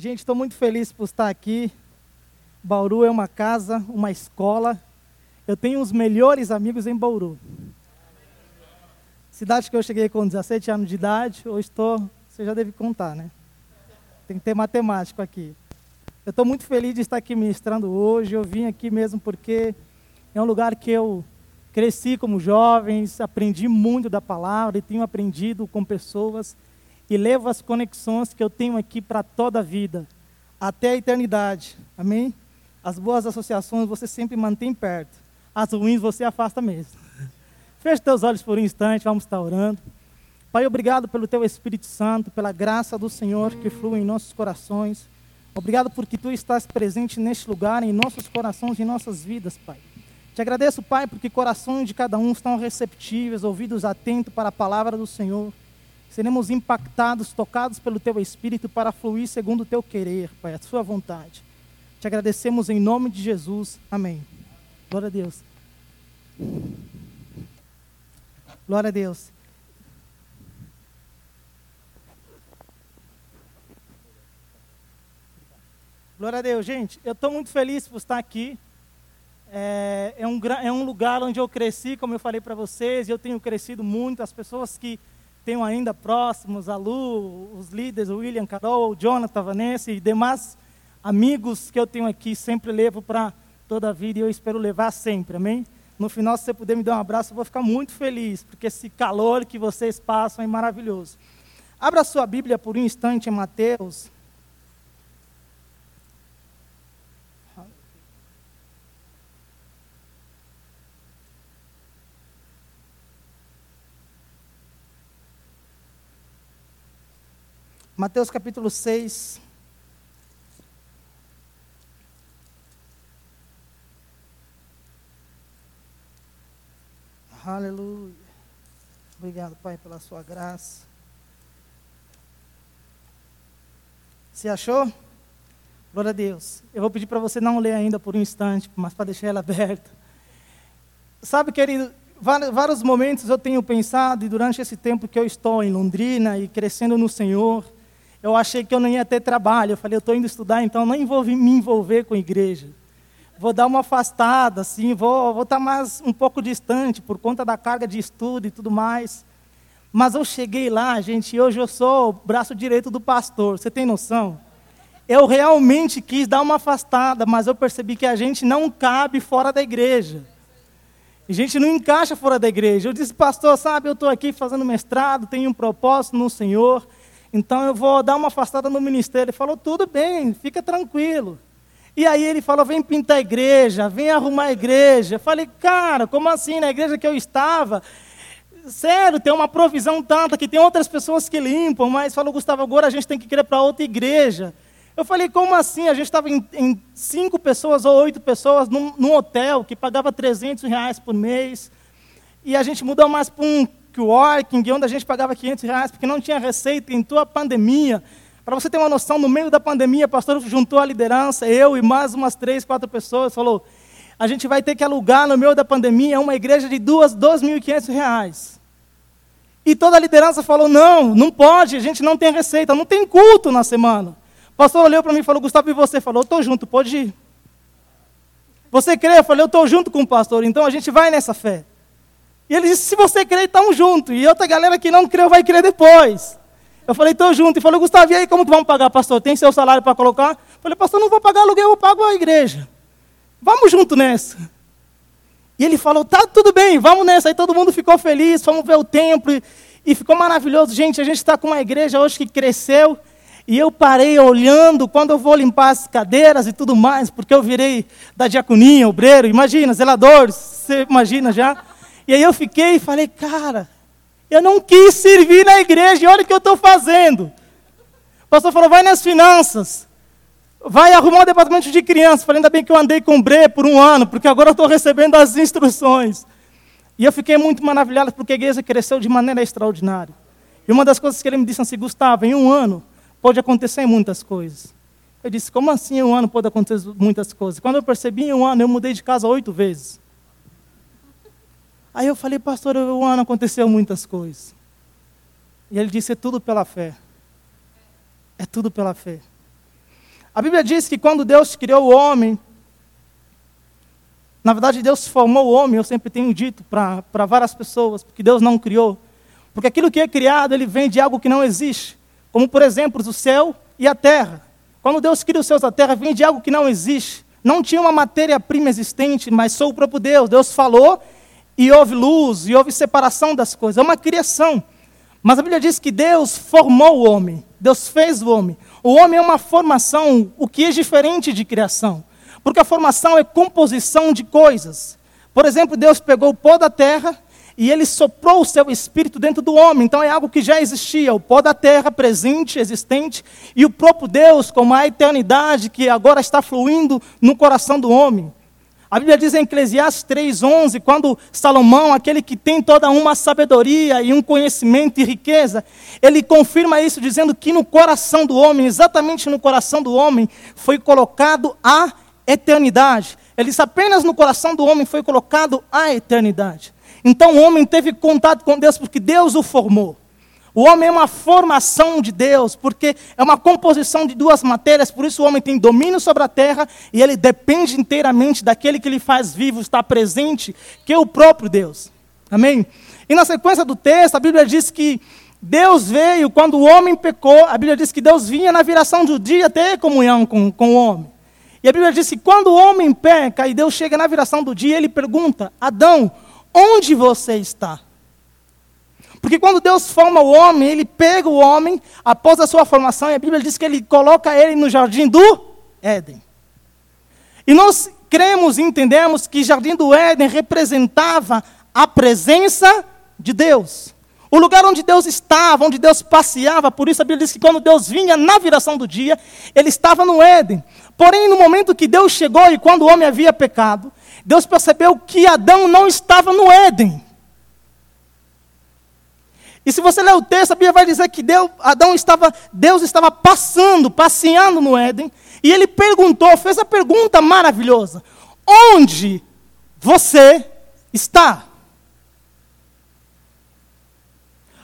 Gente, estou muito feliz por estar aqui. Bauru é uma casa, uma escola. Eu tenho os melhores amigos em Bauru. Cidade que eu cheguei com 17 anos de idade, hoje estou, você já deve contar, né? Tem que ter matemático aqui. Eu estou muito feliz de estar aqui ministrando hoje. Eu vim aqui mesmo porque é um lugar que eu cresci como jovem, aprendi muito da palavra e tenho aprendido com pessoas e levo as conexões que eu tenho aqui para toda a vida, até a eternidade. Amém? As boas associações você sempre mantém perto, as ruins você afasta mesmo. Feche teus olhos por um instante, vamos estar orando. Pai, obrigado pelo teu Espírito Santo, pela graça do Senhor que flui em nossos corações. Obrigado porque tu estás presente neste lugar, em nossos corações e em nossas vidas, Pai. Te agradeço, Pai, porque corações de cada um estão receptíveis, ouvidos atentos para a palavra do Senhor seremos impactados, tocados pelo Teu Espírito para fluir segundo o Teu querer, Pai, a Sua vontade. Te agradecemos em nome de Jesus. Amém. Glória a Deus. Glória a Deus. Glória a Deus, gente. Eu estou muito feliz por estar aqui. É, é, um, é um lugar onde eu cresci, como eu falei para vocês, eu tenho crescido muito. As pessoas que tenho ainda próximos, a Lu, os líderes, o William, Carol, o Jonathan, Vanessa e demais amigos que eu tenho aqui, sempre levo para toda a vida e eu espero levar sempre, amém? No final, se você puder me dar um abraço, eu vou ficar muito feliz, porque esse calor que vocês passam é maravilhoso. Abra sua Bíblia por um instante em Mateus, Mateus capítulo 6. Aleluia. Obrigado, Pai, pela sua graça. Se achou? Glória a Deus. Eu vou pedir para você não ler ainda por um instante, mas para deixar ela aberta. Sabe, querido, vários momentos eu tenho pensado, e durante esse tempo que eu estou em Londrina e crescendo no Senhor, eu achei que eu não ia ter trabalho. Eu falei, eu estou indo estudar, então não vou me envolver com igreja. Vou dar uma afastada, assim, vou, vou estar tá mais um pouco distante por conta da carga de estudo e tudo mais. Mas eu cheguei lá, gente, e hoje eu sou o braço direito do pastor. Você tem noção? Eu realmente quis dar uma afastada, mas eu percebi que a gente não cabe fora da igreja. A gente não encaixa fora da igreja. Eu disse, pastor, sabe, eu estou aqui fazendo mestrado, tenho um propósito no Senhor. Então eu vou dar uma afastada no ministério. Ele falou: tudo bem, fica tranquilo. E aí ele falou: vem pintar a igreja, vem arrumar a igreja. Eu falei: cara, como assim? Na igreja que eu estava, sério, tem uma provisão tanta que tem outras pessoas que limpam, mas falou: Gustavo, agora a gente tem que ir para outra igreja. Eu falei: como assim? A gente estava em, em, cinco pessoas ou oito pessoas num, num hotel que pagava 300 reais por mês. E a gente mudou mais para um coworking, onde a gente pagava 500 reais porque não tinha receita, entrou a pandemia. Para você ter uma noção, no meio da pandemia, o pastor juntou a liderança, eu e mais umas três, quatro pessoas, falou, a gente vai ter que alugar no meio da pandemia uma igreja de duas, 2.500 reais. E toda a liderança falou, não, não pode, a gente não tem receita, não tem culto na semana. O pastor olhou para mim e falou, Gustavo, e você? Falou, estou junto, pode ir. Você crê? Eu falei, eu estou junto com o pastor, então a gente vai nessa fé. E ele disse: se você crer, estamos juntos. E outra galera que não creu vai crer depois. Eu falei: estou junto. E falou: Gustavo, e aí como que vamos pagar, pastor? Tem seu salário para colocar? Eu falei: pastor, não vou pagar aluguel, eu pago a igreja. Vamos junto nessa. E ele falou: tá tudo bem, vamos nessa. Aí todo mundo ficou feliz, fomos ver o templo. E, e ficou maravilhoso. Gente, a gente está com uma igreja hoje que cresceu. E eu parei olhando quando eu vou limpar as cadeiras e tudo mais, porque eu virei da diaconia, obreiro, imagina, zelador, você imagina já. E aí eu fiquei e falei, cara, eu não quis servir na igreja, olha o que eu estou fazendo. O pastor falou, vai nas finanças. Vai arrumar um departamento de crianças. Falei, ainda bem que eu andei com o Bre por um ano, porque agora eu estou recebendo as instruções. E eu fiquei muito maravilhado, porque a igreja cresceu de maneira extraordinária. E uma das coisas que ele me disse assim, Gustavo, em um ano pode acontecer muitas coisas. Eu disse, como assim em um ano pode acontecer muitas coisas? Quando eu percebi em um ano, eu mudei de casa oito vezes. Aí eu falei, pastor, um ano aconteceu muitas coisas. E ele disse, é tudo pela fé. É tudo pela fé. A Bíblia diz que quando Deus criou o homem, na verdade Deus formou o homem, eu sempre tenho dito para várias pessoas, porque Deus não criou. Porque aquilo que é criado, ele vem de algo que não existe. Como, por exemplo, o céu e a terra. Quando Deus cria os céus e a terra, vem de algo que não existe. Não tinha uma matéria-prima existente, mas sou o próprio Deus. Deus falou e houve luz, e houve separação das coisas. É uma criação. Mas a Bíblia diz que Deus formou o homem. Deus fez o homem. O homem é uma formação, o que é diferente de criação. Porque a formação é composição de coisas. Por exemplo, Deus pegou o pó da terra e ele soprou o seu espírito dentro do homem. Então é algo que já existia, o pó da terra presente, existente, e o próprio Deus, como a eternidade que agora está fluindo no coração do homem. A Bíblia diz em Eclesiastes 3:11, quando Salomão, aquele que tem toda uma sabedoria e um conhecimento e riqueza, ele confirma isso dizendo que no coração do homem, exatamente no coração do homem, foi colocado a eternidade. Ele diz apenas no coração do homem foi colocado a eternidade. Então o homem teve contato com Deus porque Deus o formou. O homem é uma formação de Deus, porque é uma composição de duas matérias, por isso o homem tem domínio sobre a terra e ele depende inteiramente daquele que lhe faz vivo, estar presente, que é o próprio Deus. Amém? E na sequência do texto, a Bíblia diz que Deus veio, quando o homem pecou, a Bíblia diz que Deus vinha na viração do dia ter comunhão com, com o homem. E a Bíblia diz que quando o homem peca e Deus chega na viração do dia, ele pergunta: Adão, onde você está? Porque quando Deus forma o homem, ele pega o homem após a sua formação, e a Bíblia diz que ele coloca ele no jardim do Éden. E nós cremos e entendemos que o jardim do Éden representava a presença de Deus. O lugar onde Deus estava, onde Deus passeava, por isso a Bíblia diz que quando Deus vinha na viração do dia, ele estava no Éden. Porém, no momento que Deus chegou e quando o homem havia pecado, Deus percebeu que Adão não estava no Éden. E se você ler o texto, a Bíblia vai dizer que Deus, Adão estava, Deus estava passando, passeando no Éden, e ele perguntou, fez a pergunta maravilhosa: Onde você está?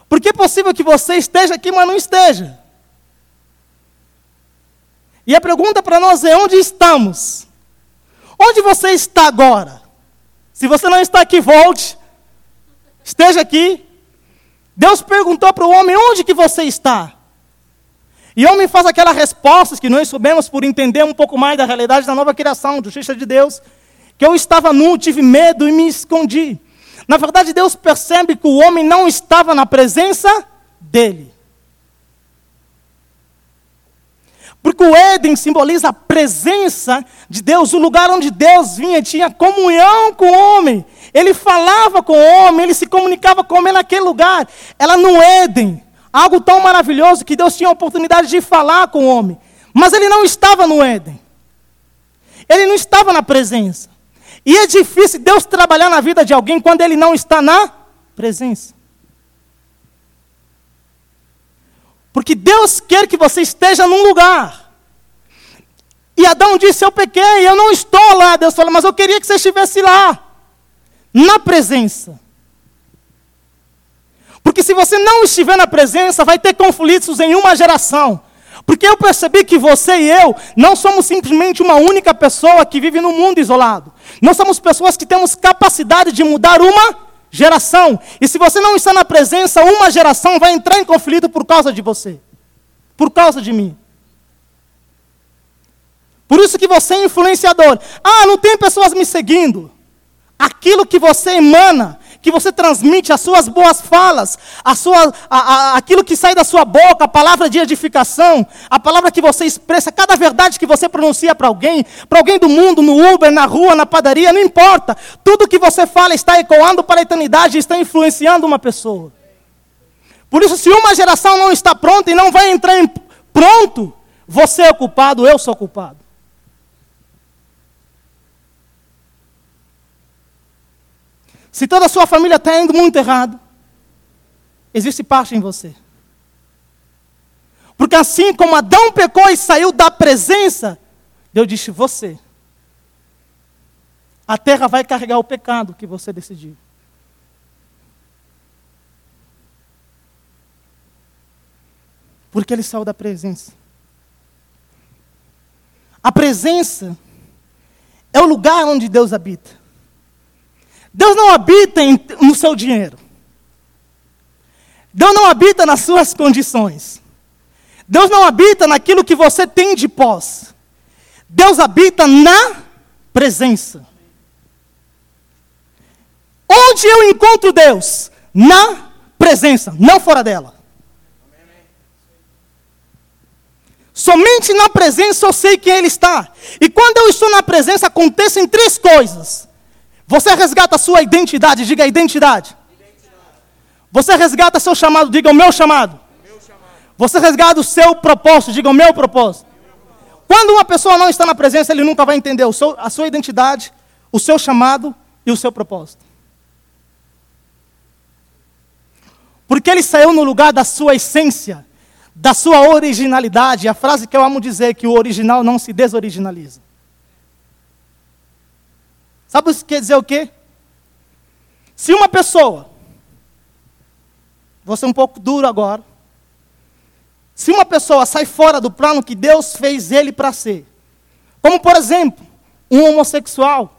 Porque é possível que você esteja aqui, mas não esteja. E a pergunta para nós é: onde estamos? Onde você está agora? Se você não está aqui, volte. Esteja aqui. Deus perguntou para o homem: onde que você está? E o homem faz aquelas respostas que nós soubemos por entender um pouco mais da realidade da nova criação, justiça de Deus. Que eu estava nu, tive medo e me escondi. Na verdade, Deus percebe que o homem não estava na presença dele. Porque o Éden simboliza a presença de Deus, o lugar onde Deus vinha, tinha comunhão com o homem. Ele falava com o homem, ele se comunicava com o homem naquele lugar. Ela no Éden, algo tão maravilhoso que Deus tinha a oportunidade de falar com o homem. Mas ele não estava no Éden. Ele não estava na presença. E é difícil Deus trabalhar na vida de alguém quando ele não está na presença. Porque Deus quer que você esteja num lugar. E Adão disse: Eu pequei, eu não estou lá. Deus falou: Mas eu queria que você estivesse lá, na presença. Porque se você não estiver na presença, vai ter conflitos em uma geração. Porque eu percebi que você e eu não somos simplesmente uma única pessoa que vive no mundo isolado. Nós somos pessoas que temos capacidade de mudar uma geração. E se você não está na presença, uma geração vai entrar em conflito por causa de você. Por causa de mim. Por isso que você é influenciador. Ah, não tem pessoas me seguindo. Aquilo que você emana que você transmite, as suas boas falas, a sua, a, a, aquilo que sai da sua boca, a palavra de edificação, a palavra que você expressa, cada verdade que você pronuncia para alguém, para alguém do mundo, no Uber, na rua, na padaria, não importa. Tudo que você fala está ecoando para a eternidade, está influenciando uma pessoa. Por isso, se uma geração não está pronta e não vai entrar em pronto, você é culpado, eu sou culpado. Se toda a sua família está indo muito errado, existe parte em você. Porque assim como Adão pecou e saiu da presença, Deus disse: Você. A terra vai carregar o pecado que você decidiu. Porque ele saiu da presença. A presença é o lugar onde Deus habita. Deus não habita em, no seu dinheiro. Deus não habita nas suas condições. Deus não habita naquilo que você tem de pós. Deus habita na presença. Onde eu encontro Deus? Na presença, não fora dela. Somente na presença eu sei que Ele está. E quando eu estou na presença, acontecem três coisas. Você resgata a sua identidade, diga identidade. Você resgata seu chamado, diga o meu chamado. Você resgata o seu propósito, diga o meu propósito. Quando uma pessoa não está na presença, ele nunca vai entender seu, a sua identidade, o seu chamado e o seu propósito. Porque ele saiu no lugar da sua essência, da sua originalidade. A frase que eu amo dizer que o original não se desoriginaliza. Sabe o que quer dizer o quê? Se uma pessoa, vou ser um pouco duro agora, se uma pessoa sai fora do plano que Deus fez ele para ser, como por exemplo, um homossexual,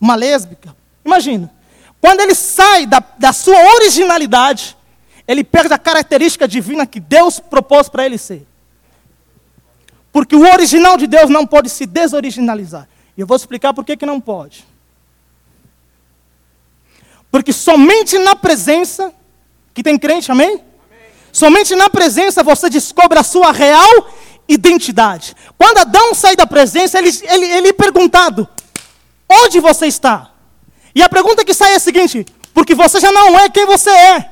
uma lésbica, imagina, quando ele sai da, da sua originalidade, ele perde a característica divina que Deus propôs para ele ser. Porque o original de Deus não pode se desoriginalizar. E eu vou explicar por que, que não pode. Porque somente na presença, que tem crente, amém? amém? Somente na presença você descobre a sua real identidade. Quando Adão sai da presença, ele, ele, ele é perguntado: onde você está? E a pergunta que sai é a seguinte: porque você já não é quem você é.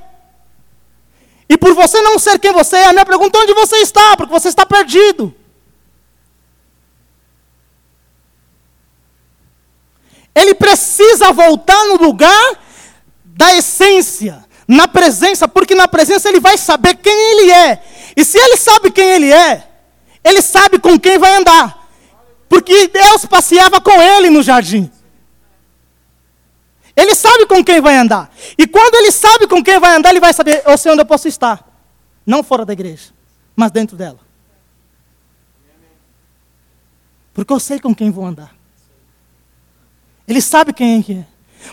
E por você não ser quem você é, a minha pergunta é onde você está? Porque você está perdido. Ele precisa voltar no lugar da essência, na presença, porque na presença ele vai saber quem ele é. E se ele sabe quem ele é, ele sabe com quem vai andar. Porque Deus passeava com ele no jardim. Ele sabe com quem vai andar. E quando ele sabe com quem vai andar, ele vai saber, eu sei onde eu posso estar. Não fora da igreja, mas dentro dela. Porque eu sei com quem vou andar. Ele sabe quem é é.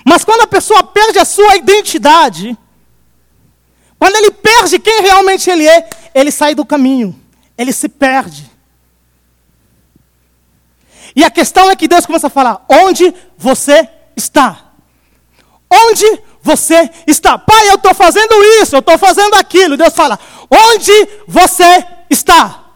Mas quando a pessoa perde a sua identidade, quando ele perde quem realmente ele é, ele sai do caminho. Ele se perde. E a questão é que Deus começa a falar: onde você está? Onde você está? Pai, eu estou fazendo isso, eu estou fazendo aquilo. Deus fala: Onde você está?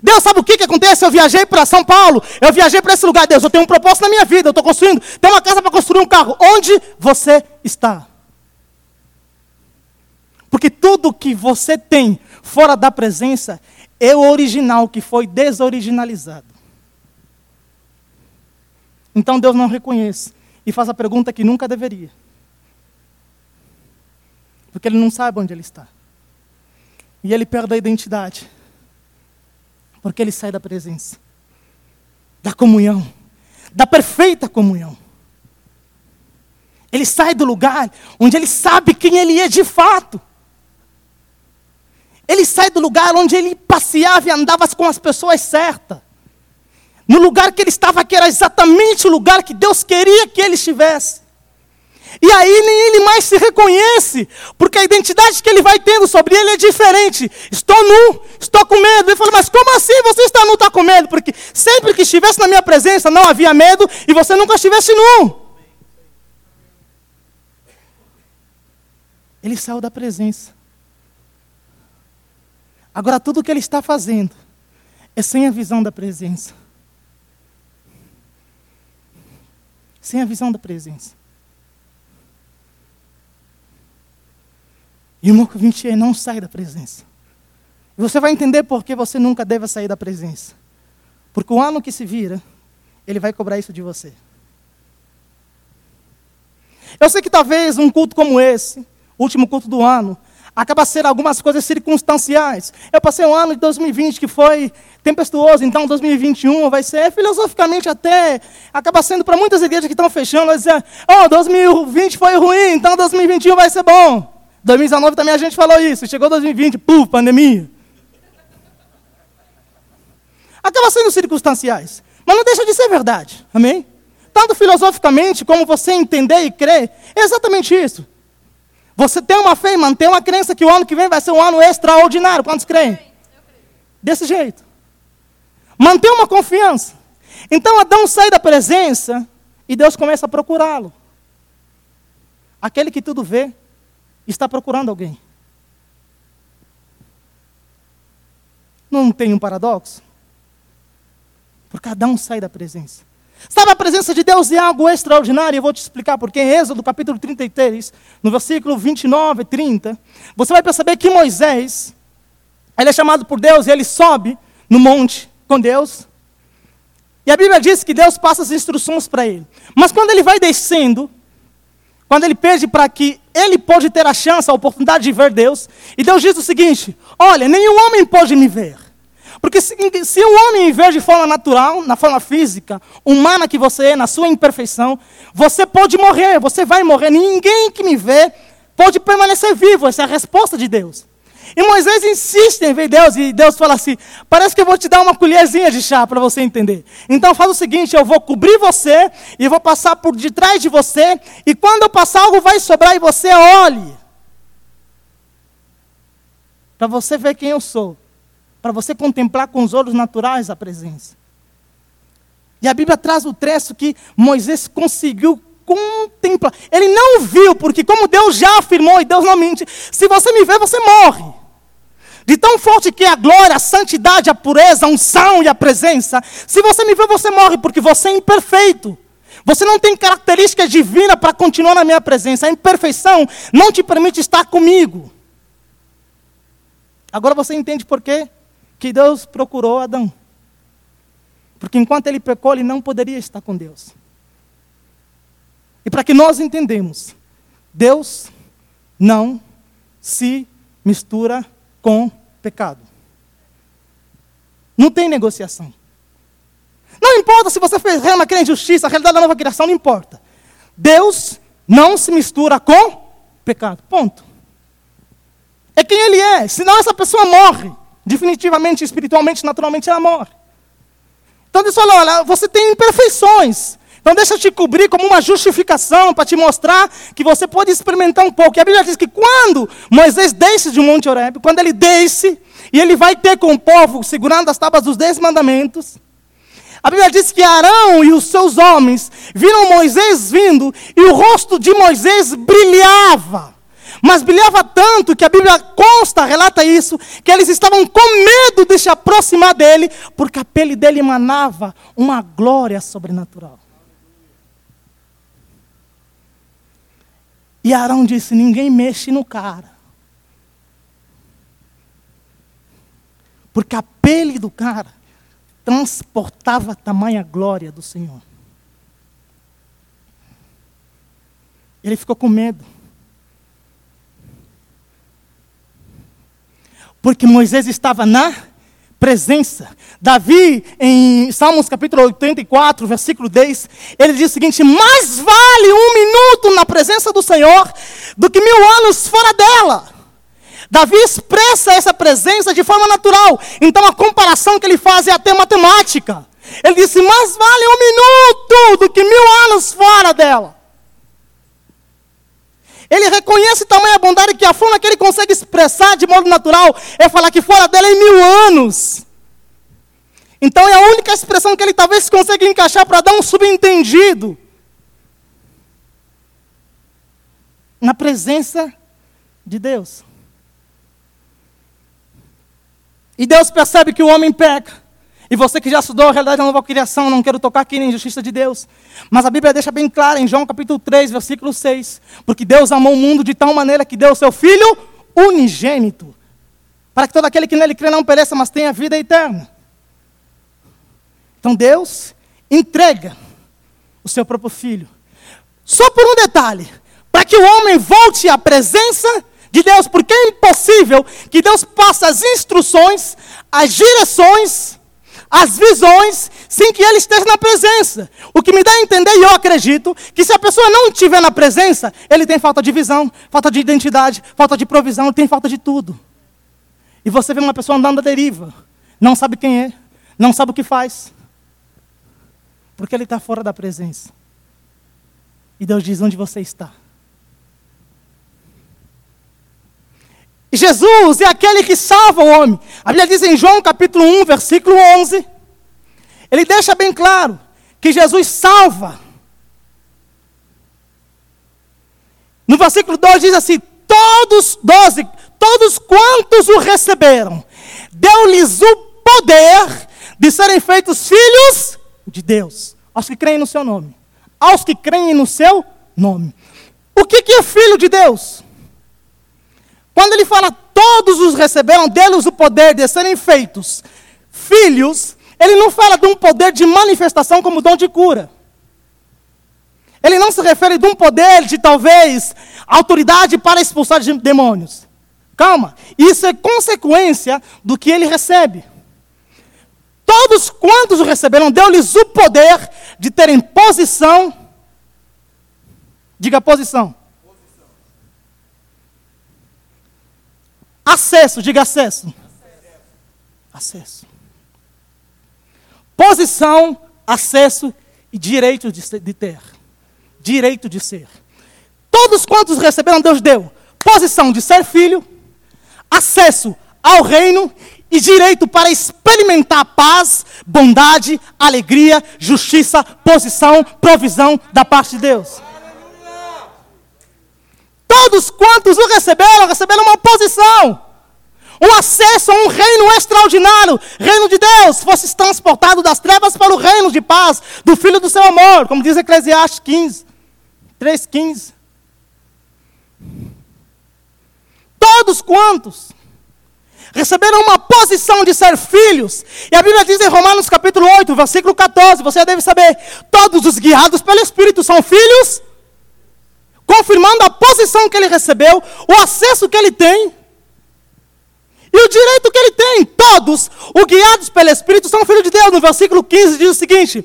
Deus sabe o que, que acontece? Eu viajei para São Paulo, eu viajei para esse lugar. Deus, eu tenho um propósito na minha vida, eu estou construindo, tenho uma casa para construir um carro. Onde você está? Porque tudo que você tem fora da presença é o original que foi desoriginalizado. Então Deus não reconhece e faz a pergunta que nunca deveria. Porque ele não sabe onde ele está. E ele perde a identidade. Porque ele sai da presença, da comunhão, da perfeita comunhão. Ele sai do lugar onde ele sabe quem ele é de fato. Ele sai do lugar onde ele passeava e andava com as pessoas certas no lugar que ele estava, que era exatamente o lugar que Deus queria que ele estivesse. E aí nem ele mais se reconhece, porque a identidade que ele vai tendo sobre ele é diferente. Estou nu, estou com medo. Ele fala, mas como assim você está nu, está com medo? Porque sempre que estivesse na minha presença não havia medo e você nunca estivesse nu. Ele saiu da presença. Agora tudo o que ele está fazendo é sem a visão da presença. sem a visão da presença. E o que não sai da presença. Você vai entender por que você nunca deve sair da presença. Porque o ano que se vira, ele vai cobrar isso de você. Eu sei que talvez um culto como esse, último culto do ano, acaba sendo algumas coisas circunstanciais. Eu passei um ano de 2020 que foi tempestuoso, então 2021 vai ser, filosoficamente até, acaba sendo para muitas igrejas que estão fechando, vai dizer, oh, 2020 foi ruim, então 2021 vai ser bom. 2019 também a gente falou isso, chegou 2020, puf, pandemia. estava sendo circunstanciais, mas não deixa de ser verdade. Amém? Tanto filosoficamente como você entender e crer, é exatamente isso. Você tem uma fé e mantém uma crença que o ano que vem vai ser um ano extraordinário. Quantos creem? Desse jeito. Manter uma confiança. Então Adão sai da presença e Deus começa a procurá-lo. Aquele que tudo vê está procurando alguém. Não tem um paradoxo? Porque Adão sai da presença. Sabe, a presença de Deus é algo extraordinário, eu vou te explicar porque em Êxodo capítulo 33, no versículo 29 e 30, você vai perceber que Moisés, ele é chamado por Deus e ele sobe no monte com Deus. E a Bíblia diz que Deus passa as instruções para ele. Mas quando ele vai descendo, quando ele pede para que ele pode ter a chance, a oportunidade de ver Deus, e Deus diz o seguinte: Olha, nenhum homem pode me ver. Porque se, se um homem me ver de forma natural, na forma física, humana que você é, na sua imperfeição, você pode morrer, você vai morrer. Ninguém que me vê pode permanecer vivo. Essa é a resposta de Deus. E Moisés insiste em ver Deus, e Deus fala assim: parece que eu vou te dar uma colherzinha de chá para você entender. Então faz o seguinte: eu vou cobrir você, e vou passar por detrás de você, e quando eu passar, algo vai sobrar e você olhe. Para você ver quem eu sou. Para você contemplar com os olhos naturais a presença. E a Bíblia traz o trecho que Moisés conseguiu contemplar. Ele não viu, porque como Deus já afirmou, e Deus não mente, se você me vê, você morre. De tão forte que é a glória, a santidade, a pureza, a unção e a presença. Se você me vê, você morre, porque você é imperfeito. Você não tem características divinas para continuar na minha presença. A imperfeição não te permite estar comigo. Agora você entende por quê que Deus procurou Adão. Porque enquanto ele pecou, ele não poderia estar com Deus. E para que nós entendemos, Deus não se mistura com pecado. Não tem negociação. Não importa se você fez rema, crê em justiça, a realidade da nova criação, não importa. Deus não se mistura com pecado. Ponto. É quem Ele é. Senão essa pessoa morre. Definitivamente, espiritualmente, naturalmente, ela morre. Então Deus fala: olha, você tem imperfeições. Então deixa te cobrir como uma justificação para te mostrar que você pode experimentar um pouco. E a Bíblia diz que quando Moisés desce de Monte Horeb, quando ele desce e ele vai ter com o povo segurando as tábuas dos dez mandamentos, a Bíblia diz que Arão e os seus homens viram Moisés vindo e o rosto de Moisés brilhava. Mas brilhava tanto que a Bíblia consta, relata isso, que eles estavam com medo de se aproximar dele, porque a pele dele emanava uma glória sobrenatural. E Arão disse: Ninguém mexe no cara. Porque a pele do cara transportava a tamanha glória do Senhor. Ele ficou com medo. Porque Moisés estava na presença. Davi, em Salmos capítulo 84, versículo 10, ele diz o seguinte: Mais vale um minuto na presença do Senhor do que mil anos fora dela. Davi expressa essa presença de forma natural. Então a comparação que ele faz é até matemática. Ele disse: Mais vale um minuto do que mil anos fora dela. Ele reconhece tamanha bondade que a forma que ele consegue expressar de modo natural é falar que fora dela é mil anos. Então é a única expressão que ele talvez consiga encaixar para dar um subentendido. Na presença de Deus. E Deus percebe que o homem peca. E você que já estudou a realidade da nova criação, não quero tocar aqui na injustiça de Deus. Mas a Bíblia deixa bem claro em João capítulo 3, versículo 6. Porque Deus amou o mundo de tal maneira que deu o seu Filho unigênito. Para que todo aquele que nele crê não pereça, mas tenha vida eterna. Então Deus entrega o seu próprio Filho. Só por um detalhe. Para que o homem volte à presença de Deus. Porque é impossível que Deus passe as instruções, as direções as visões sem que ele esteja na presença. O que me dá a entender, e eu acredito, que se a pessoa não estiver na presença, ele tem falta de visão, falta de identidade, falta de provisão, tem falta de tudo. E você vê uma pessoa andando à deriva, não sabe quem é, não sabe o que faz, porque ele está fora da presença. E Deus diz: onde você está? Jesus é aquele que salva o homem. A Bíblia diz em João capítulo 1, versículo 11. Ele deixa bem claro que Jesus salva. No versículo 2 diz assim: Todos, 12, todos quantos o receberam, deu-lhes o poder de serem feitos filhos de Deus, aos que creem no seu nome. Aos que creem no seu nome. O que, que é filho de Deus? Quando ele fala todos os receberam deles o poder de serem feitos filhos, ele não fala de um poder de manifestação como dom de cura. Ele não se refere de um poder de talvez autoridade para expulsar de demônios. Calma, isso é consequência do que ele recebe. Todos quantos o receberam, deu-lhes o poder de terem posição. Diga posição Acesso, diga acesso. Acesso. Posição, acesso e direito de, de ter. Direito de ser. Todos quantos receberam, Deus deu posição de ser filho, acesso ao reino e direito para experimentar paz, bondade, alegria, justiça, posição, provisão da parte de Deus. Todos quantos o receberam, receberam uma posição, um acesso a um reino extraordinário, reino de Deus, fosse transportado das trevas para o reino de paz, do Filho do seu amor, como diz Eclesiastes 15, 3,15. Todos quantos receberam uma posição de ser filhos, e a Bíblia diz em Romanos capítulo 8, versículo 14, você deve saber, todos os guiados pelo Espírito são filhos confirmando a posição que ele recebeu, o acesso que ele tem e o direito que ele tem. Todos, os guiados pelo Espírito, são filhos de Deus. No versículo 15 diz o seguinte: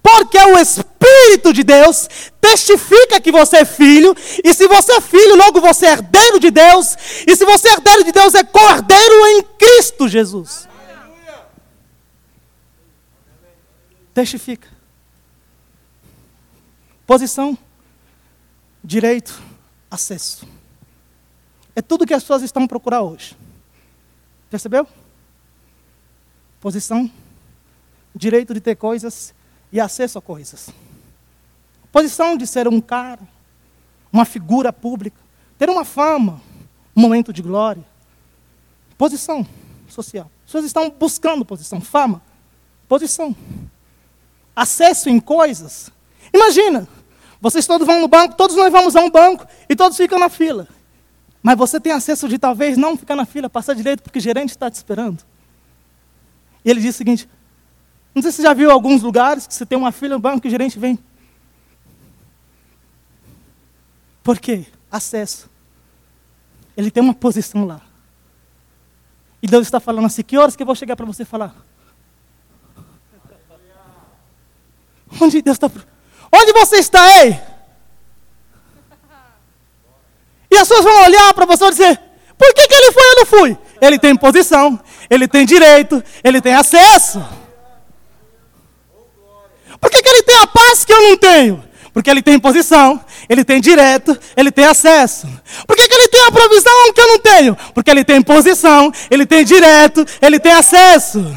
Porque o Espírito de Deus testifica que você é filho, e se você é filho, logo você é herdeiro de Deus, e se você é herdeiro de Deus, é cordeiro em Cristo Jesus. Testifica. Posição direito, acesso. É tudo que as pessoas estão procurando hoje. Percebeu? Posição, direito de ter coisas e acesso a coisas. Posição de ser um cara, uma figura pública, ter uma fama, um momento de glória. Posição social. As pessoas estão buscando posição, fama, posição. Acesso em coisas. Imagina, vocês todos vão no banco, todos nós vamos a um banco e todos ficam na fila. Mas você tem acesso de talvez não ficar na fila, passar direito porque o gerente está te esperando. E ele diz o seguinte: não sei se você já viu alguns lugares que você tem uma fila no banco e o gerente vem. Por quê? Acesso. Ele tem uma posição lá. E Deus está falando assim: que horas que eu vou chegar para você falar? Onde Deus está. Onde você está, ei? E as pessoas vão olhar para você e dizer: por que, que ele foi e eu não fui? Ele tem posição, ele tem direito, ele tem acesso. Por que, que ele tem a paz que eu não tenho? Porque ele tem posição, ele tem direito, ele tem acesso. Por que, que ele tem a provisão que eu não tenho? Porque ele tem posição, ele tem direito, ele tem acesso.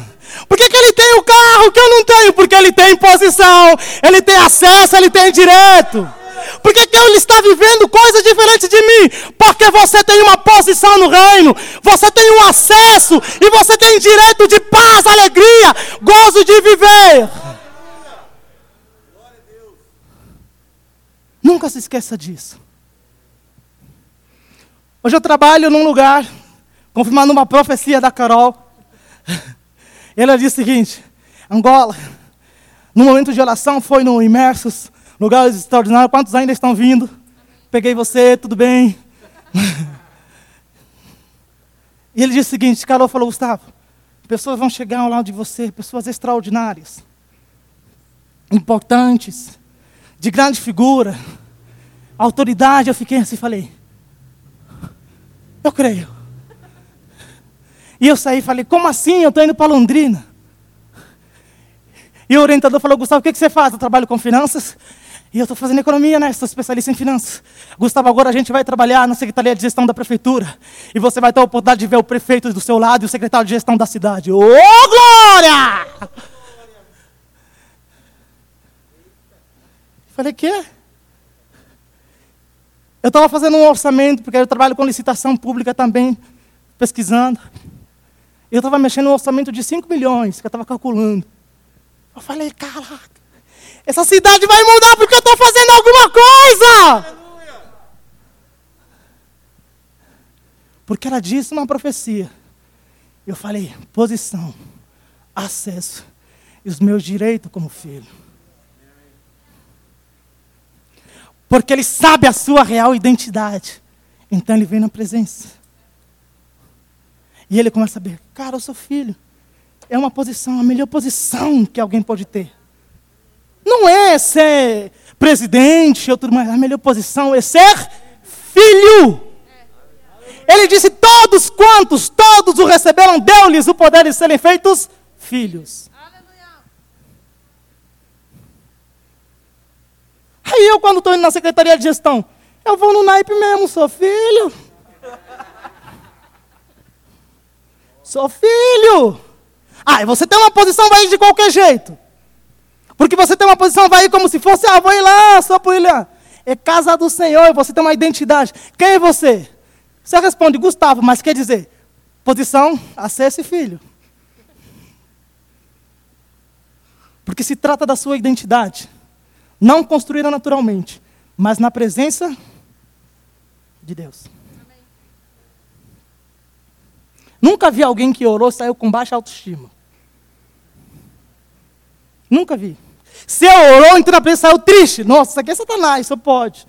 Por que, que ele tem o carro que eu não tenho? Porque ele tem posição, ele tem acesso, ele tem direito. Por que, que ele está vivendo coisas diferentes de mim? Porque você tem uma posição no reino, você tem um acesso e você tem direito de paz, alegria, gozo de viver. Nunca se esqueça disso. Hoje eu trabalho num lugar, confirmando uma profecia da Carol. Ela disse o seguinte: Angola, no momento de oração, foi no Imersos, lugares extraordinários. Quantos ainda estão vindo? Peguei você, tudo bem? e ele disse o seguinte: Carol falou, Gustavo, pessoas vão chegar ao lado de você, pessoas extraordinárias, importantes, de grande figura, autoridade. Eu fiquei assim, falei, eu creio. E eu saí e falei, como assim? Eu estou indo para Londrina. E o orientador falou, Gustavo, o que, que você faz? Eu trabalho com finanças. E eu estou fazendo economia, né? Sou especialista em finanças. Gustavo, agora a gente vai trabalhar na Secretaria de Gestão da Prefeitura. E você vai ter a oportunidade de ver o prefeito do seu lado e o secretário de gestão da cidade. Ô, glória! Falei, quê? Eu estava fazendo um orçamento, porque eu trabalho com licitação pública também, pesquisando. Eu estava mexendo no orçamento de 5 milhões, que eu estava calculando. Eu falei, caraca, essa cidade vai mudar porque eu estou fazendo alguma coisa. Porque ela disse uma profecia. Eu falei, posição, acesso e os meus direitos como filho. Porque ele sabe a sua real identidade. Então ele vem na presença. E ele começa a saber, cara, eu sou filho. É uma posição, a melhor posição que alguém pode ter. Não é ser presidente ou tudo mais, a melhor posição é ser filho. Ele disse: Todos quantos, todos o receberam, deu-lhes o poder de serem feitos filhos. Aí eu, quando estou indo na secretaria de gestão, eu vou no naipe mesmo, sou filho. Sou filho. Ah, você tem uma posição, vai ir de qualquer jeito. Porque você tem uma posição, vai ir como se fosse, ah, vou ir lá, só por. É casa do Senhor, você tem uma identidade. Quem é você? Você responde, Gustavo, mas quer dizer, posição, acesso filho. Porque se trata da sua identidade. Não construída naturalmente, mas na presença de Deus. Nunca vi alguém que orou saiu com baixa autoestima. Nunca vi. Se orou, entrou na presença saiu triste. Nossa, isso aqui é Satanás, isso pode.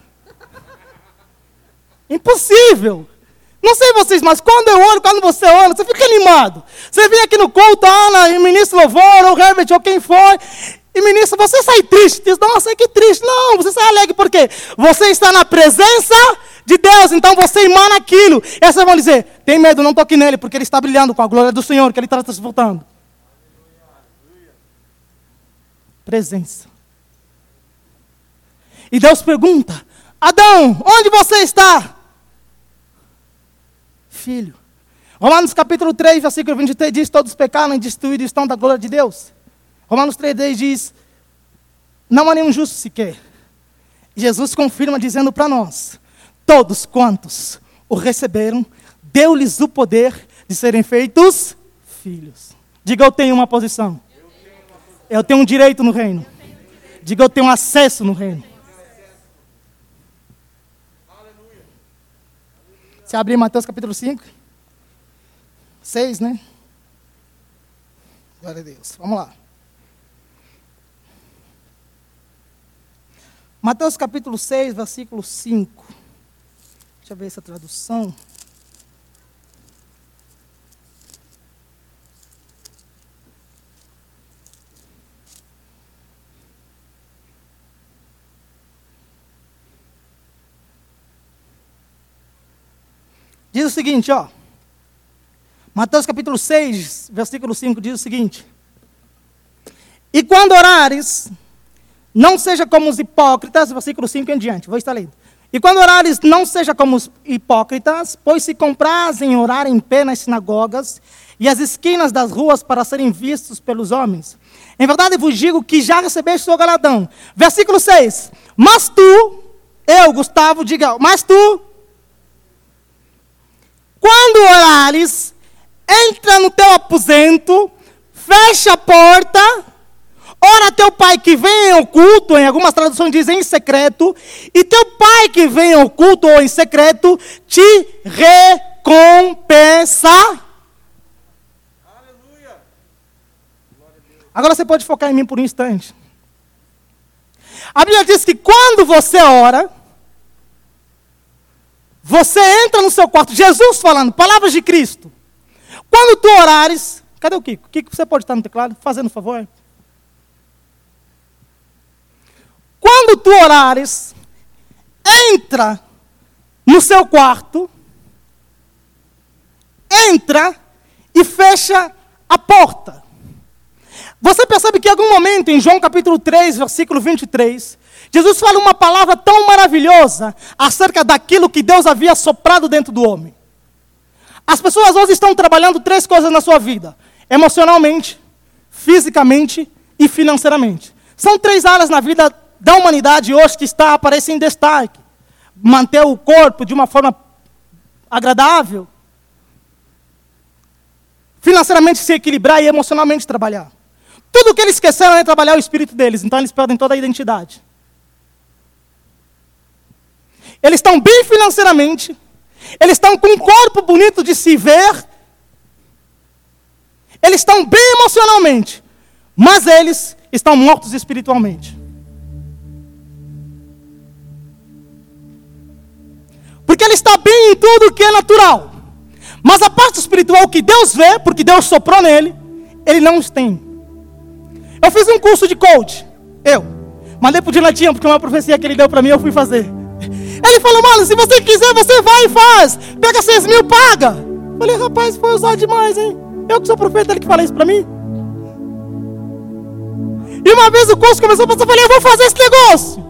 Impossível. Não sei vocês, mas quando eu oro, quando você ora, você fica animado. Você vem aqui no culto, Ana, e ministro louvor, ou Herbert, ou quem for, e ministro, você sai triste. Diz, nossa, que triste. Não, você sai alegre, por quê? Você está na presença então você emana aquilo. E vocês vão dizer, tem medo, não toque nele, porque ele está brilhando com a glória do Senhor, que ele está voltando. Presença. E Deus pergunta, Adão, onde você está? Filho. Romanos capítulo 3, versículo 23 diz, todos pecaram e destruídos estão da glória de Deus. Romanos 3,10 diz, não há nenhum justo sequer. Jesus confirma dizendo para nós, todos quantos o receberam, deu-lhes o poder de serem feitos filhos. Diga, eu tenho uma posição. Eu tenho um direito no reino. Diga, eu tenho acesso no reino. Se abrir Mateus capítulo 5. 6, né? Glória a Deus. Vamos lá. Mateus capítulo 6, versículo 5. Deixa eu ver essa tradução. Diz o seguinte, ó. Mateus capítulo 6, versículo 5 diz o seguinte: E quando orares, não seja como os hipócritas, versículo 5 em diante, vou estar lendo. E quando orares, não seja como os hipócritas, pois se comprazem em orar em pé nas sinagogas e as esquinas das ruas para serem vistos pelos homens. Em verdade vos digo que já recebeste o galadão. Versículo 6. Mas tu, eu, Gustavo, diga, mas tu, quando orares, entra no teu aposento, fecha a porta Ora teu pai que vem em oculto, em algumas traduções dizem em secreto, e teu pai que vem em oculto ou em secreto te recompensa. Aleluia. Agora você pode focar em mim por um instante. A Bíblia diz que quando você ora, você entra no seu quarto, Jesus falando, palavras de Cristo. Quando tu orares, cadê o Kiko? Kiko, você pode estar no teclado, fazendo um favor? Quando tu orares, entra no seu quarto, entra e fecha a porta. Você percebe que em algum momento, em João capítulo 3, versículo 23, Jesus fala uma palavra tão maravilhosa acerca daquilo que Deus havia soprado dentro do homem. As pessoas hoje estão trabalhando três coisas na sua vida: emocionalmente, fisicamente e financeiramente. São três áreas na vida da humanidade hoje que está aparecendo em destaque. Manter o corpo de uma forma agradável, financeiramente se equilibrar e emocionalmente trabalhar. Tudo que eles esqueceram é trabalhar o espírito deles, então eles perdem toda a identidade. Eles estão bem financeiramente, eles estão com um corpo bonito de se ver, eles estão bem emocionalmente, mas eles estão mortos espiritualmente. Porque ele está bem em tudo que é natural. Mas a parte espiritual que Deus vê, porque Deus soprou nele, ele não tem. Eu fiz um curso de coach. Eu. Mandei pro Dinatinha, porque uma profecia que ele deu para mim, eu fui fazer. Ele falou, mano, se você quiser, você vai e faz. Pega seis mil, paga. Falei, rapaz, foi usar demais, hein? Eu que sou profeta, ele que fala isso para mim. E uma vez o curso começou a passar, eu falei, eu vou fazer esse negócio.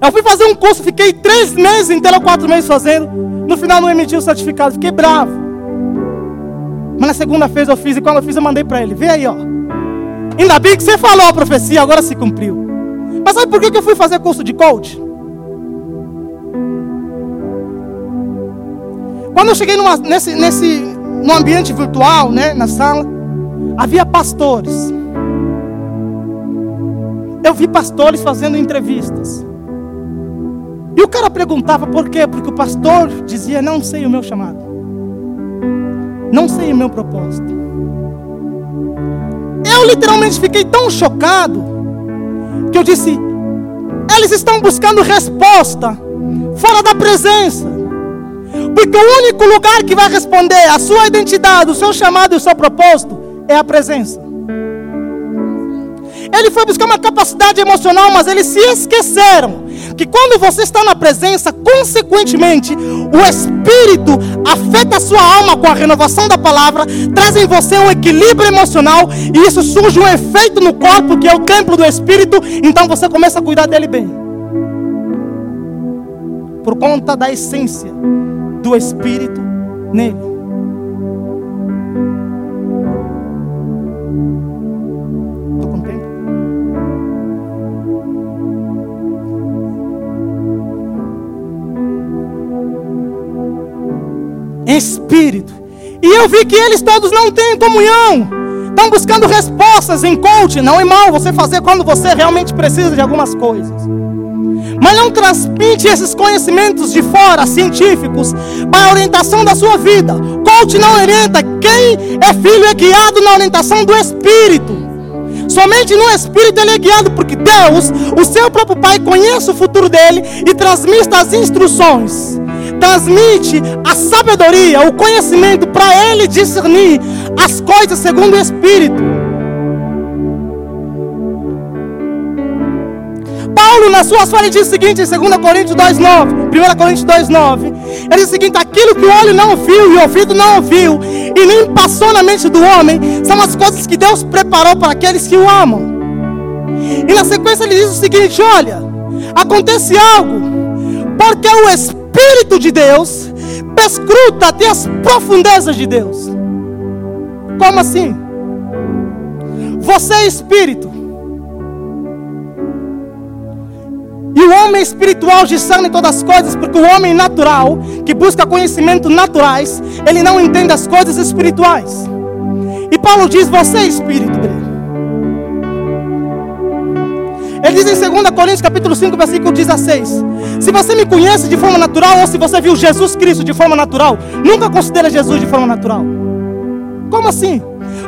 Eu fui fazer um curso, fiquei três meses inteiro, quatro meses fazendo. No final não emiti o certificado, fiquei bravo. Mas na segunda-feira eu fiz, e quando eu fiz eu mandei para ele. Vê aí, ó. Ainda bem que você falou a profecia, agora se cumpriu. Mas sabe por que eu fui fazer curso de coach? Quando eu cheguei numa, nesse, nesse, no ambiente virtual, né, na sala, havia pastores. Eu vi pastores fazendo entrevistas. O cara perguntava por quê? Porque o pastor dizia: Não sei o meu chamado, não sei o meu propósito. Eu literalmente fiquei tão chocado que eu disse: Eles estão buscando resposta fora da presença. Porque o único lugar que vai responder a sua identidade, o seu chamado e o seu propósito é a presença. Ele foi buscar uma capacidade emocional, mas eles se esqueceram que quando você está na presença, consequentemente, o Espírito afeta a sua alma com a renovação da palavra, traz em você um equilíbrio emocional e isso surge um efeito no corpo que é o templo do Espírito, então você começa a cuidar dele bem. Por conta da essência do Espírito nele. Espírito. E eu vi que eles todos não têm comunhão. Estão buscando respostas em coaching. Não é mal você fazer quando você realmente precisa de algumas coisas mas não transmite esses conhecimentos de fora, científicos, para a orientação da sua vida. Coach não orienta. Quem é filho é guiado na orientação do Espírito. Somente no Espírito ele é guiado, porque Deus, o seu próprio Pai, conhece o futuro dele e transmite as instruções. Transmite a sabedoria, o conhecimento para ele discernir as coisas segundo o Espírito. Paulo, na sua fala, diz o seguinte em 2 Coríntios 2,9, 1 Coríntios 2,9, ele diz o seguinte: aquilo que o olho não viu e o ouvido não ouviu, e nem passou na mente do homem, são as coisas que Deus preparou para aqueles que o amam. E na sequência ele diz o seguinte: olha, acontece algo, porque o Espírito de Deus perscruta até as profundezas de Deus. Como assim? Você é espírito. E o homem espiritual discerne todas as coisas, porque o homem natural, que busca conhecimentos naturais, ele não entende as coisas espirituais. E Paulo diz: Você é espírito. Ele diz em 2 Coríntios capítulo 5, versículo 16: Se você me conhece de forma natural, ou se você viu Jesus Cristo de forma natural, nunca considere Jesus de forma natural. Como assim?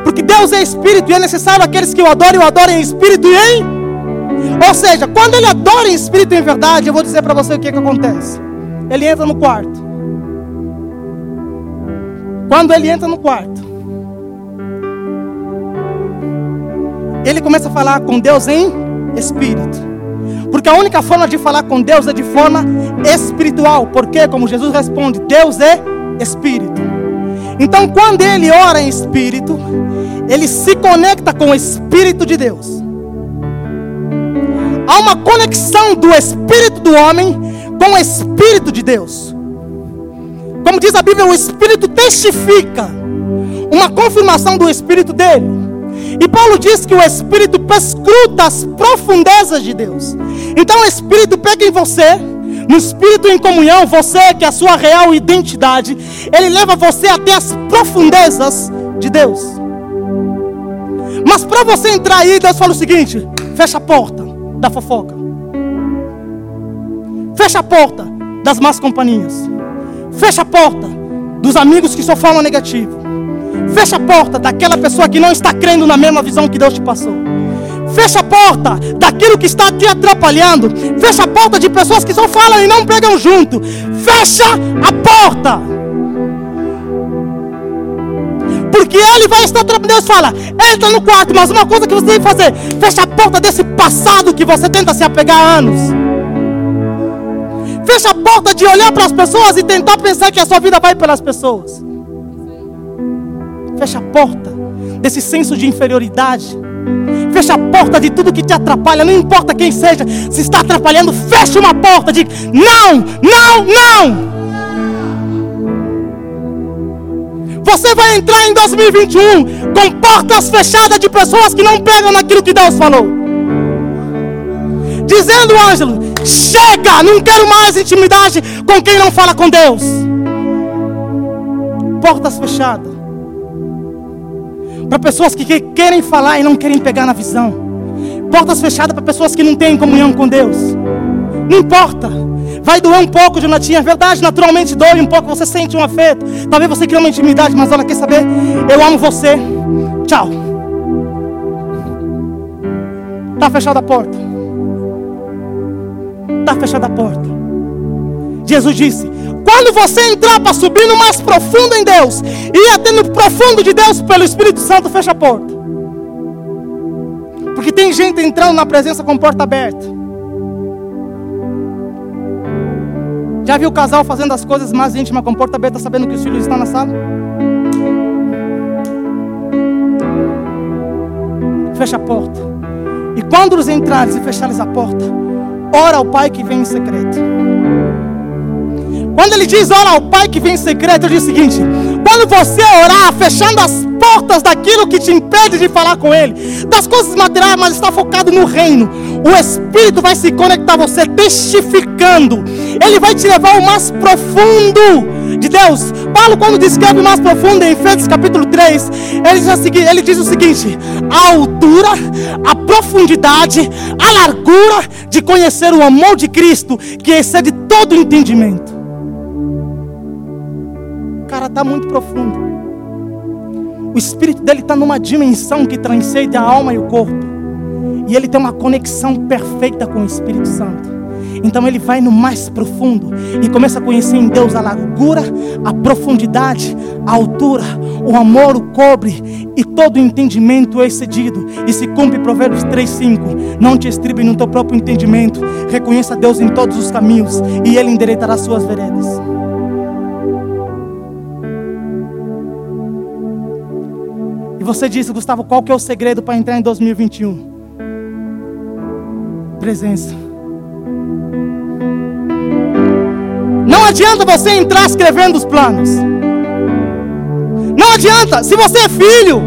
Porque Deus é espírito e é necessário aqueles que o adorem, o adorem em espírito e em ou seja, quando ele adora em espírito e em verdade, eu vou dizer para você o que, que acontece. Ele entra no quarto. Quando ele entra no quarto, ele começa a falar com Deus em espírito. Porque a única forma de falar com Deus é de forma espiritual. Porque, como Jesus responde, Deus é espírito. Então, quando ele ora em espírito, ele se conecta com o Espírito de Deus. Há uma conexão do espírito do homem com o Espírito de Deus. Como diz a Bíblia, o Espírito testifica uma confirmação do Espírito dele. E Paulo diz que o Espírito perscruta as profundezas de Deus. Então o Espírito pega em você, no Espírito em comunhão, você que é a sua real identidade, ele leva você até as profundezas de Deus. Mas para você entrar aí, Deus fala o seguinte: fecha a porta da fofoca, fecha a porta das más companhias, fecha a porta dos amigos que só falam negativo. Fecha a porta daquela pessoa que não está crendo na mesma visão que Deus te passou. Fecha a porta daquilo que está te atrapalhando. Fecha a porta de pessoas que só falam e não pegam junto. Fecha a porta. Porque ele vai estar trabalhando. Deus fala: entra no quarto, mas uma coisa que você tem que fazer: fecha a porta desse passado que você tenta se apegar há anos. Fecha a porta de olhar para as pessoas e tentar pensar que a sua vida vai pelas pessoas. Fecha a porta desse senso de inferioridade. Fecha a porta de tudo que te atrapalha, não importa quem seja, se está atrapalhando, fecha uma porta de não, não, não. Você vai entrar em 2021 com portas fechadas de pessoas que não pegam naquilo que Deus falou. Dizendo, Ângelo, chega, não quero mais intimidade com quem não fala com Deus. Portas fechadas para pessoas que querem falar e não querem pegar na visão. Portas fechadas para pessoas que não têm comunhão com Deus. Não importa. Vai doer um pouco, Jonatinha. É verdade, naturalmente dói um pouco. Você sente um afeto. Talvez você crie uma intimidade, mas olha, quer saber? Eu amo você. Tchau. Está fechada a porta. Está fechada a porta. Jesus disse: quando você entrar para subir no mais profundo em Deus, e até no profundo de Deus pelo Espírito Santo, fecha a porta. Porque tem gente entrando na presença com porta aberta. Já viu o casal fazendo as coisas mais íntimas com porta aberta, sabendo que os filhos estão na sala? Fecha a porta. E quando eles entrarem e fecharem a porta, ora ao Pai que vem em secreto. Quando ele diz, ora ao Pai que vem em secreto, ele diz o seguinte: quando você orar, fechando as portas daquilo que te de falar com Ele, das coisas materiais, mas está focado no reino, o Espírito vai se conectar a você, testificando, Ele vai te levar ao mais profundo de Deus. Paulo, quando descreve o mais profundo em Efésios capítulo 3, ele diz, seguinte, ele diz o seguinte: a altura, a profundidade, a largura de conhecer o amor de Cristo, que excede todo entendimento cara está muito profundo. O espírito dele está numa dimensão que transcende a alma e o corpo. E ele tem uma conexão perfeita com o Espírito Santo. Então ele vai no mais profundo e começa a conhecer em Deus a largura, a profundidade, a altura, o amor, o cobre e todo o entendimento excedido. E se cumpre Provérbios 3:5. Não te estribe no teu próprio entendimento. Reconheça Deus em todos os caminhos e ele endireitará suas veredas. E você disse, Gustavo, qual que é o segredo para entrar em 2021? Presença. Não adianta você entrar escrevendo os planos. Não adianta. Se você é filho,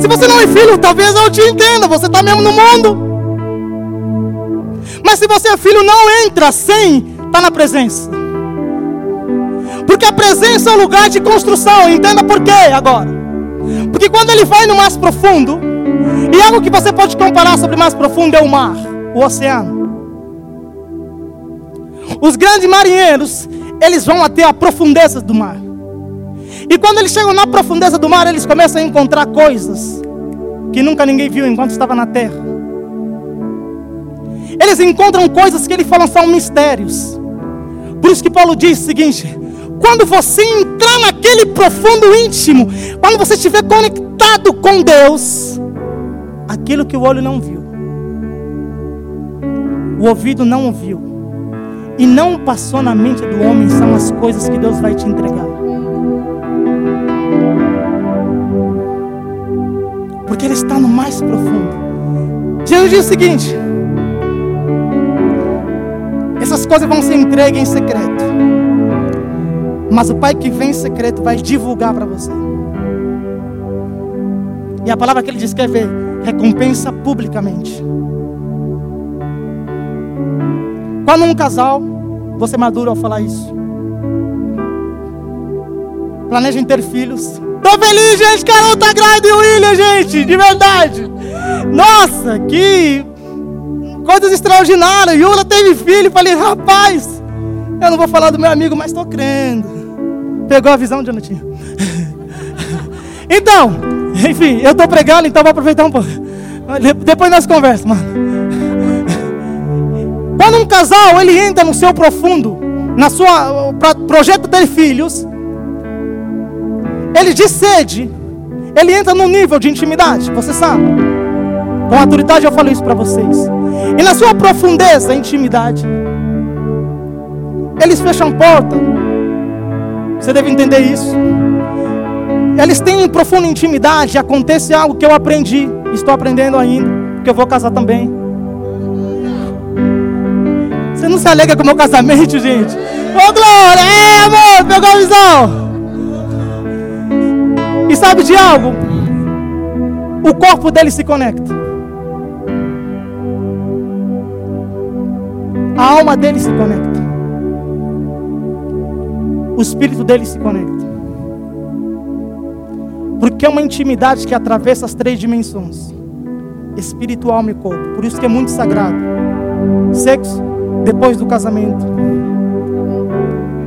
se você não é filho, talvez eu te entenda. Você está mesmo no mundo. Mas se você é filho, não entra sem estar tá na presença. Porque a presença é um lugar de construção. Entenda por quê agora. Porque quando ele vai no mais profundo, e algo que você pode comparar sobre o mais profundo é o mar, o oceano. Os grandes marinheiros, eles vão até a profundeza do mar. E quando eles chegam na profundeza do mar, eles começam a encontrar coisas que nunca ninguém viu enquanto estava na terra. Eles encontram coisas que eles falam são mistérios. Por isso que Paulo diz o seguinte: quando você entrar naquele profundo íntimo, quando você estiver conectado com Deus, aquilo que o olho não viu, o ouvido não ouviu, e não passou na mente do homem, são as coisas que Deus vai te entregar. Porque Ele está no mais profundo. Jesus diz o seguinte: essas coisas vão ser entregues em secreto. Mas o Pai que vem em secreto vai divulgar para você. E a palavra que ele diz quer ver recompensa publicamente. Quando um casal, você madura ao falar isso. Planeja em ter filhos. Tô feliz, gente, Carol tá grávida e William, gente, de verdade. Nossa, que coisas extraordinárias. Yula teve filho, falei, rapaz, eu não vou falar do meu amigo, mas estou crendo. Pegou a visão, Jonathan? então, enfim, eu estou pregando, então vou aproveitar um pouco. Depois nós conversamos, mano. Quando um casal ele entra no seu profundo, na sua projeto ter filhos, ele de sede, ele entra num nível de intimidade, você sabe. Com autoridade eu falo isso para vocês. E na sua profundeza, intimidade, eles fecham porta. Você deve entender isso. Eles têm profunda intimidade. Acontece algo que eu aprendi, estou aprendendo ainda, porque eu vou casar também. Você não se alegra com o meu casamento, gente? Ô, Glória! É, amor, pegou a visão? E sabe de algo? O corpo dele se conecta. A alma dele se conecta. O espírito dele se conecta. Porque é uma intimidade que atravessa as três dimensões: espírito, alma e corpo. Por isso que é muito sagrado. Sexo depois do casamento.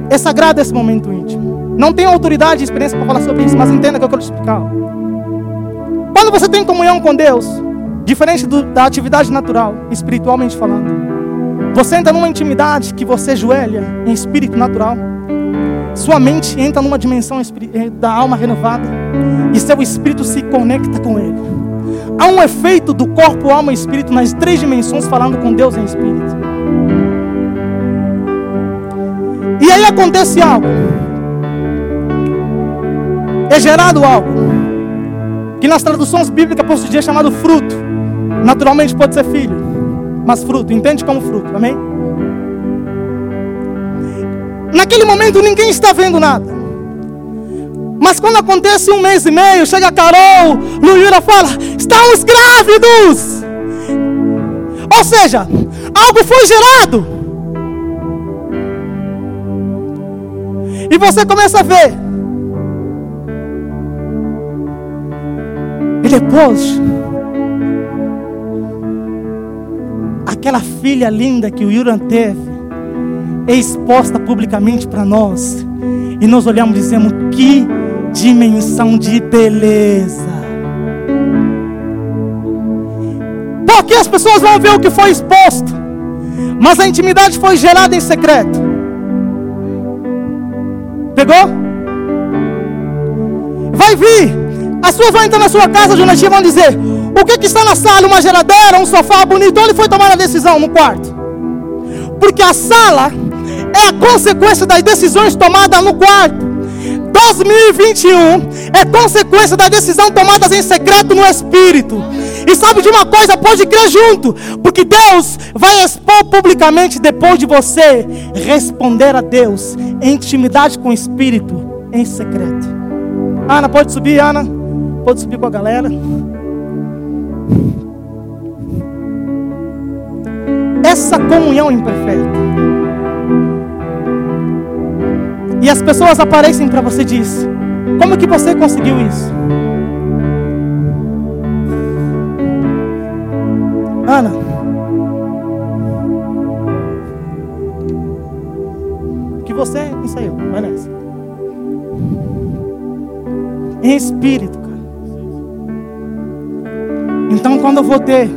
É sagrado esse momento íntimo. Não tenho autoridade e experiência para falar sobre isso, mas entenda que eu quero explicar. Quando você tem comunhão com Deus, diferente do, da atividade natural, espiritualmente falando, você entra numa intimidade que você joelha em espírito natural. Sua mente entra numa dimensão eh, da alma renovada e seu espírito se conecta com Ele. Há um efeito do corpo, alma e espírito nas três dimensões falando com Deus em espírito. E aí acontece algo. É gerado algo. Que nas traduções bíblicas posso dizer chamado fruto. Naturalmente pode ser filho. Mas fruto, entende como fruto, amém? Naquele momento ninguém está vendo nada. Mas quando acontece um mês e meio, chega Carol, Luíra fala: estamos grávidos. Ou seja, algo foi gerado. E você começa a ver. E depois, aquela filha linda que o Yuran teve, é exposta publicamente para nós. E nós olhamos e dizemos: que dimensão de beleza. Porque as pessoas vão ver o que foi exposto, mas a intimidade foi gerada em secreto. Pegou? Vai vir. As pessoas vão entrar na sua casa, Jonathan, e vão dizer: O que, que está na sala? Uma geladeira, um sofá bonito? Onde foi tomar a decisão? No quarto. Porque a sala é a consequência das decisões tomadas no quarto. 2021 é consequência das decisões tomadas em secreto no Espírito. E sabe de uma coisa, pode crer junto, porque Deus vai expor publicamente depois de você responder a Deus em intimidade com o Espírito, em secreto. Ana, pode subir, Ana? Pode subir com a galera. Essa comunhão imperfeita. E as pessoas aparecem para você e diz: Como que você conseguiu isso? Ana. Que você ensaiou, vai nessa. Em espírito, cara. Então quando eu vou ter,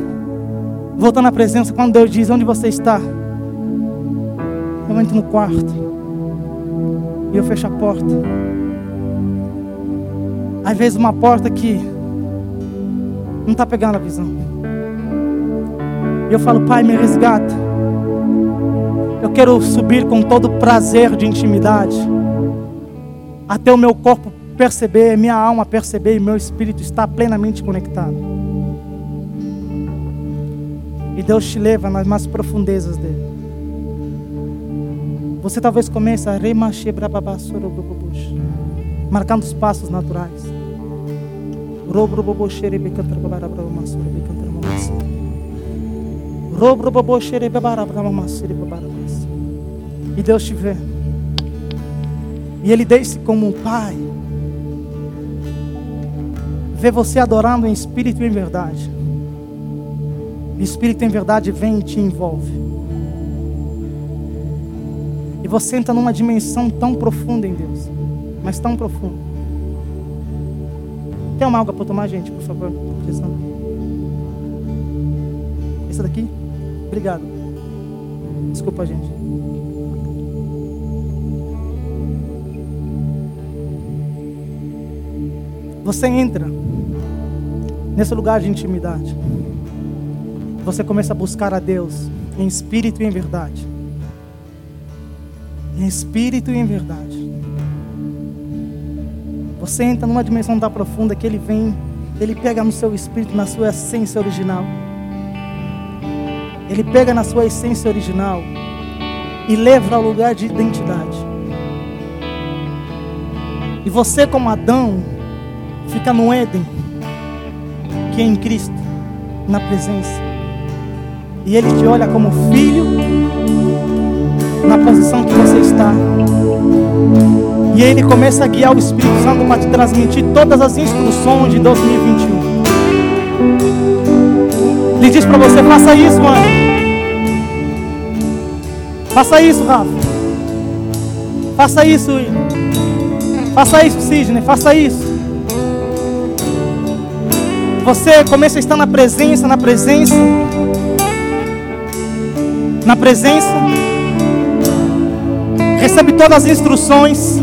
voltando à presença, quando Deus diz onde você está, eu entro no quarto e eu fecho a porta. Às vezes uma porta que não está pegando a visão. E eu falo, Pai, me resgata. Eu quero subir com todo prazer de intimidade até o meu corpo perceber, minha alma perceber e meu espírito está plenamente conectado. E Deus te leva nas mais profundezas dele. Você talvez comece a marcando os passos naturais. E Deus te vê. E Ele desce como um pai. Vê você adorando em espírito e em verdade. O espírito em verdade vem e te envolve. Você entra numa dimensão tão profunda em Deus. Mas tão profunda. Tem uma água para tomar, gente, por favor? Essa daqui? Obrigado. Desculpa, gente. Você entra nesse lugar de intimidade. Você começa a buscar a Deus em espírito e em verdade. Em espírito e em verdade. Você entra numa dimensão tão profunda que ele vem, ele pega no seu espírito, na sua essência original. Ele pega na sua essência original e leva ao lugar de identidade. E você, como Adão, fica no Éden, que é em Cristo, na presença. E Ele te olha como filho, na posição que você está. E Ele começa a guiar o Espírito Santo para te transmitir todas as instruções de 2021. Ele diz para você: faça isso, mano. Faça isso, Rafa. Faça isso. Faça isso, Sidney. Faça isso. Você começa a estar na presença, na presença. Na presença. Recebe todas as instruções.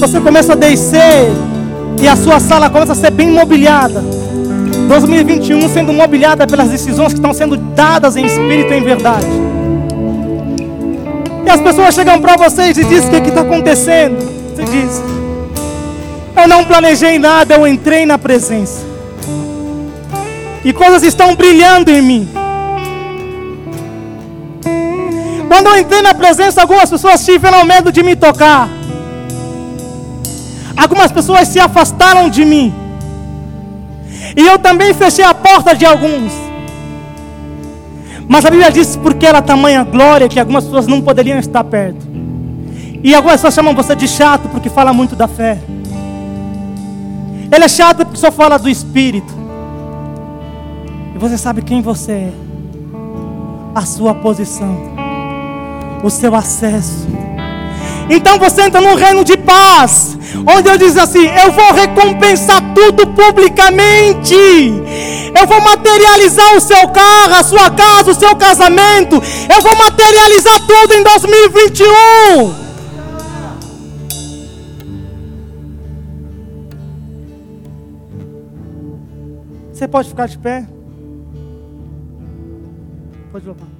Você começa a descer. E a sua sala começa a ser bem mobiliada. 2021 sendo mobiliada pelas decisões que estão sendo dadas em espírito e em verdade. E as pessoas chegam para vocês e dizem: O que está acontecendo? Você diz: Eu não planejei nada, eu entrei na presença. E coisas estão brilhando em mim. Quando eu entrei na presença, algumas pessoas tiveram medo de me tocar. Algumas pessoas se afastaram de mim. E eu também fechei a porta de alguns. Mas a Bíblia diz porque era tamanha glória que algumas pessoas não poderiam estar perto. E algumas pessoas chamam você de chato porque fala muito da fé. Ele é chato porque só fala do Espírito. E você sabe quem você é. A sua posição. O seu acesso. Então você entra num reino de paz onde eu diz assim: eu vou recompensar tudo publicamente. Eu vou materializar o seu carro, a sua casa, o seu casamento. Eu vou materializar tudo em 2021. Você pode ficar de pé? Pode louvar.